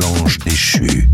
l'ange déchu.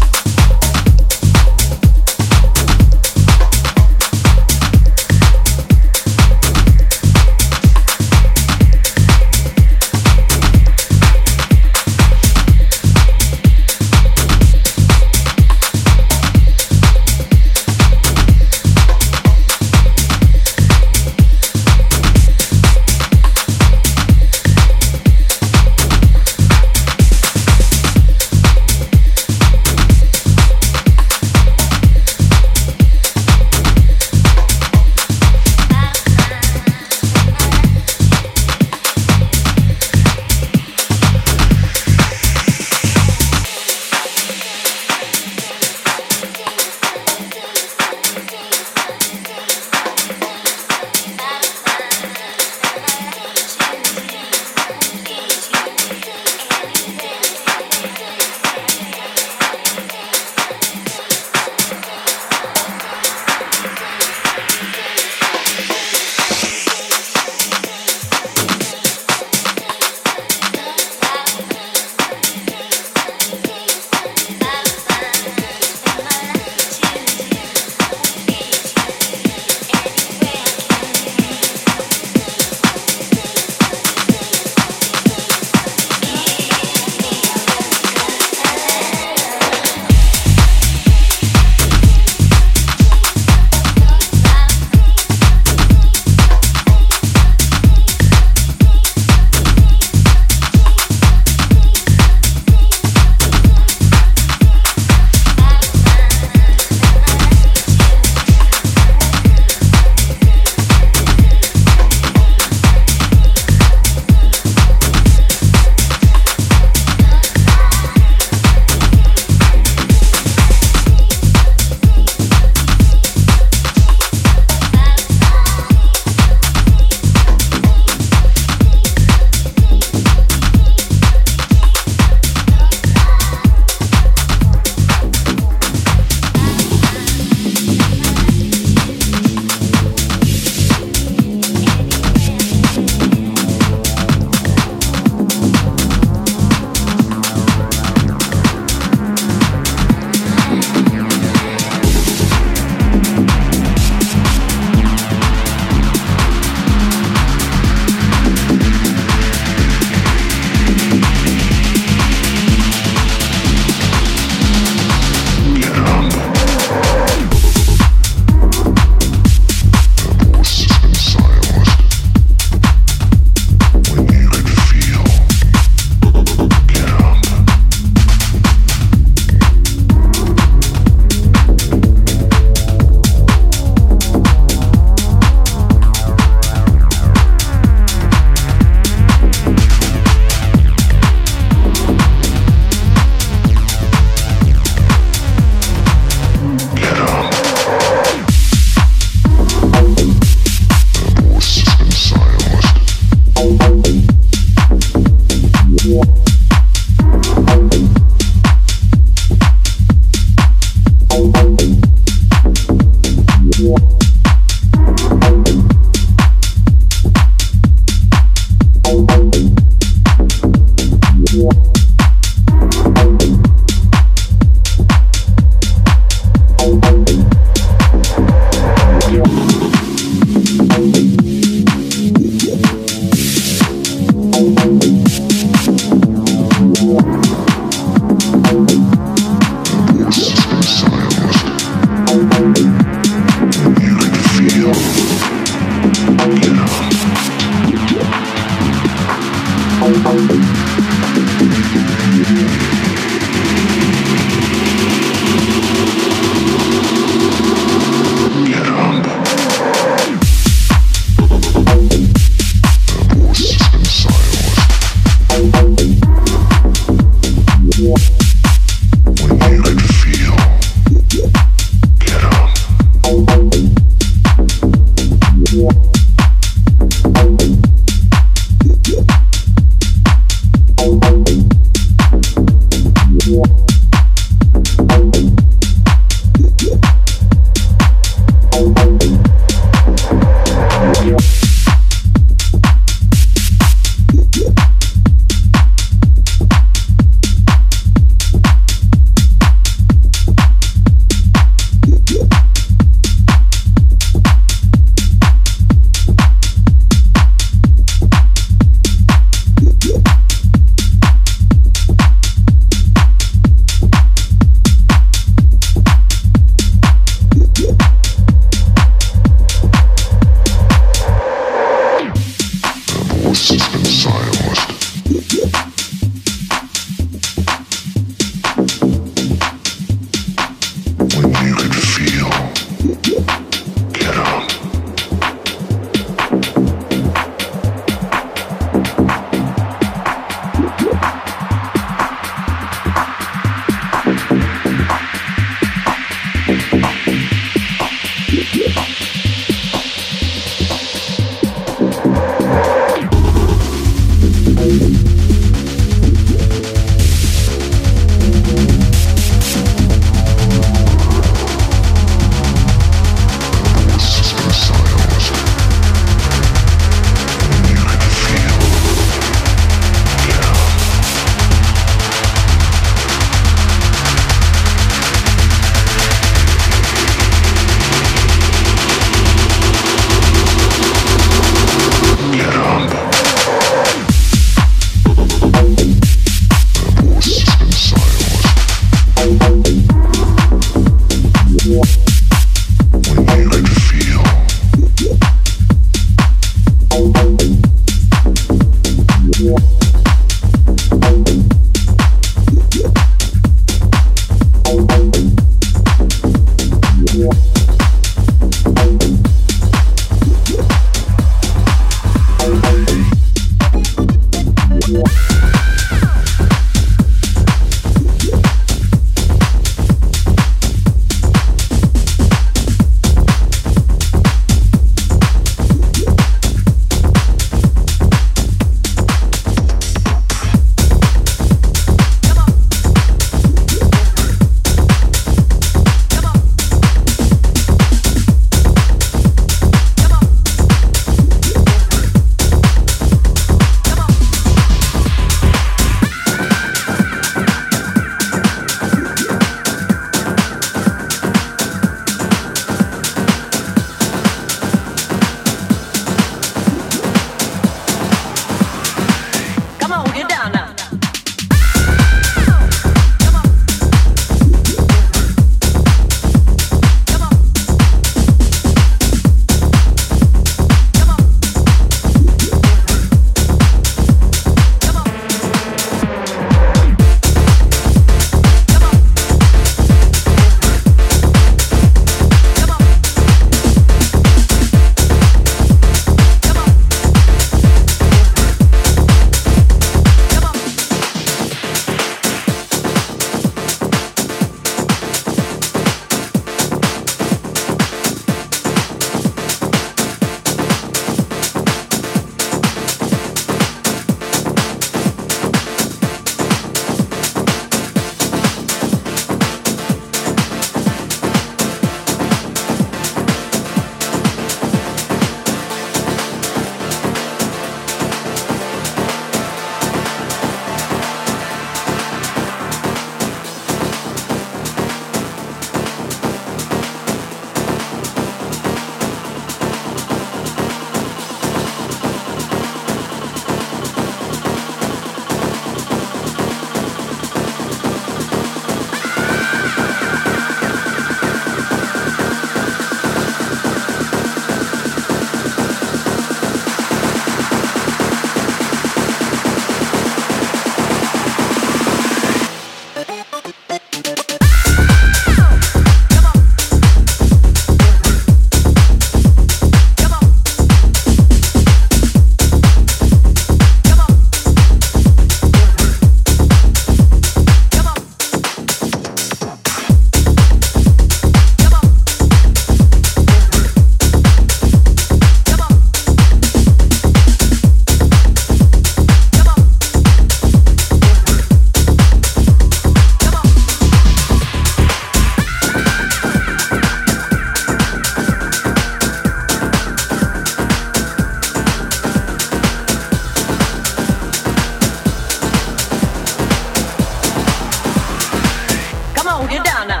you down now.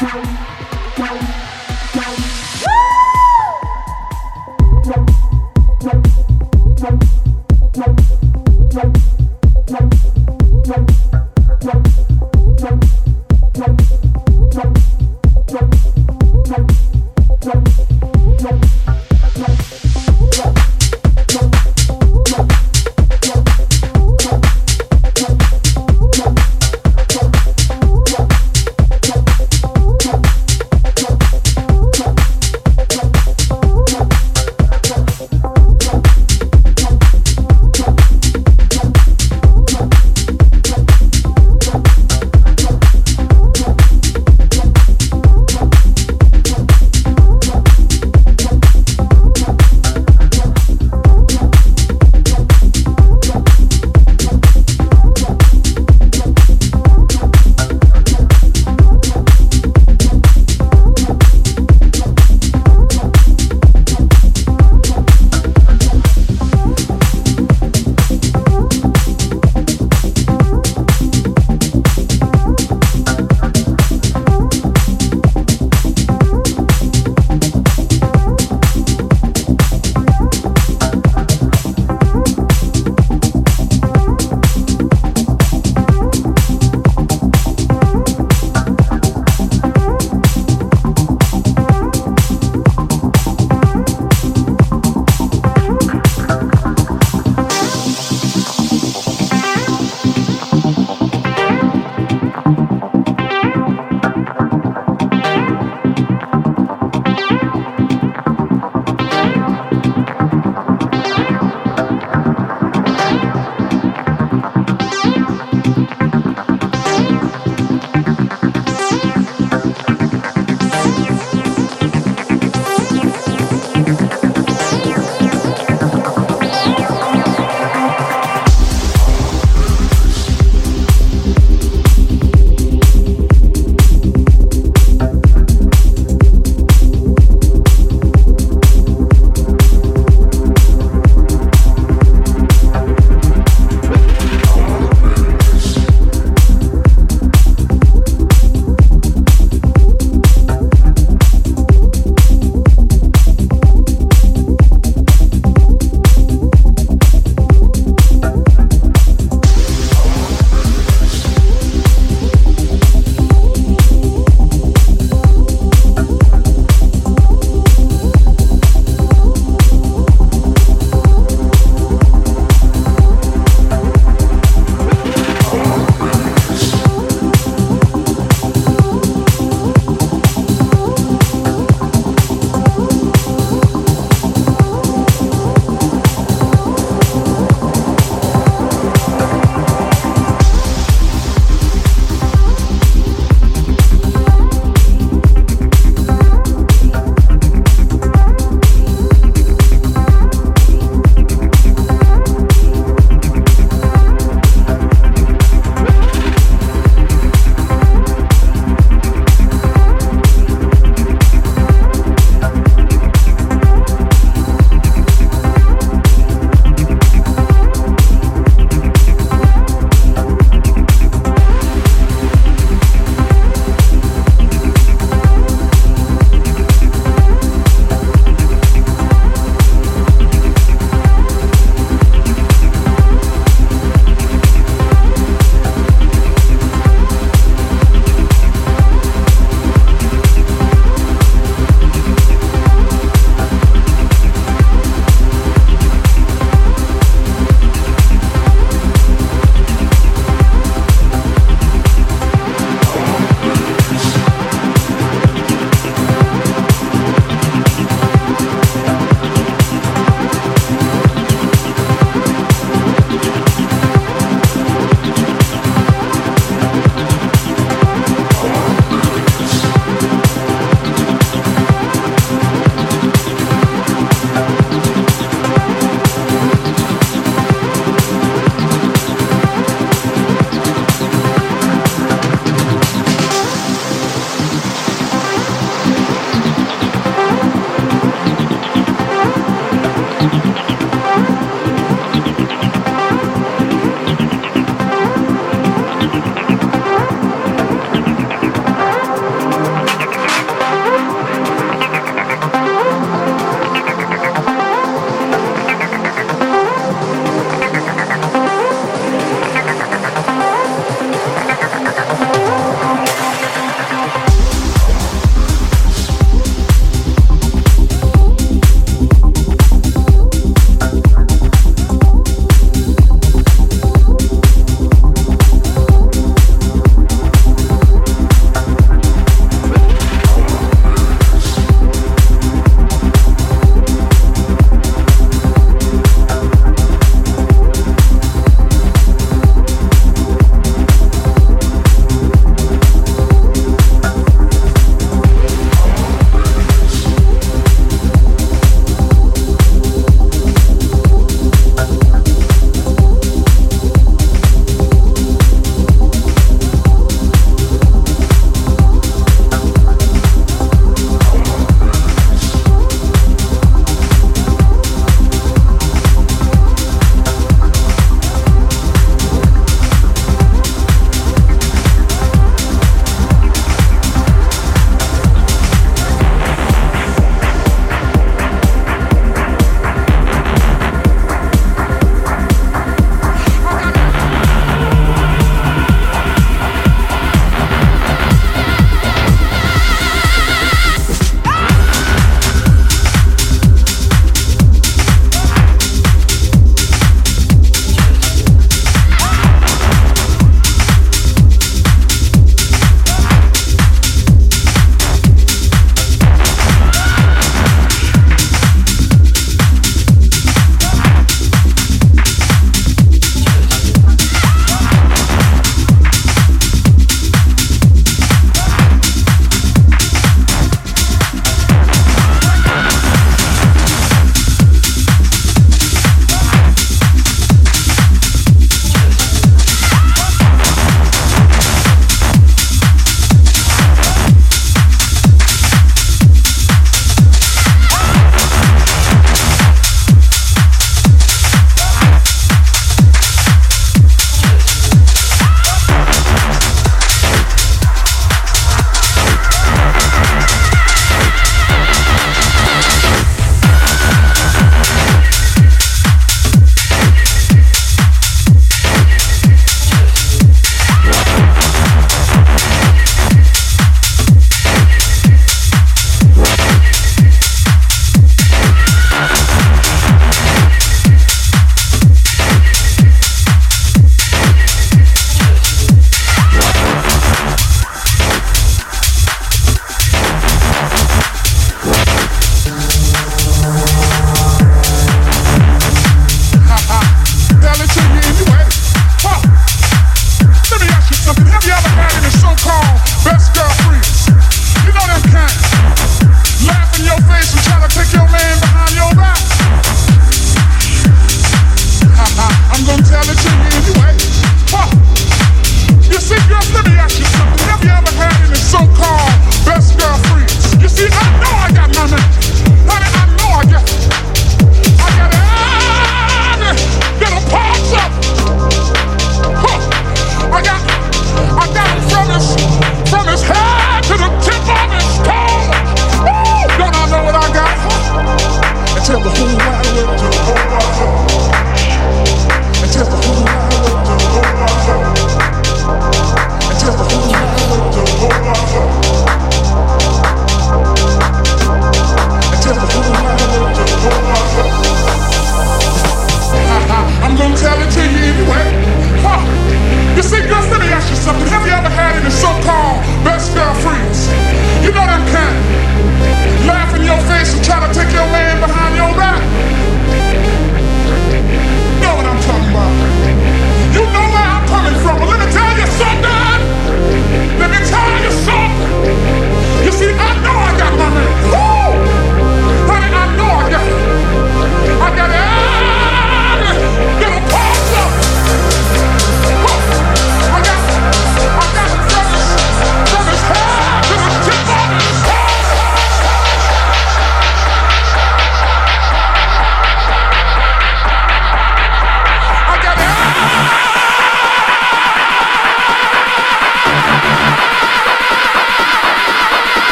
Música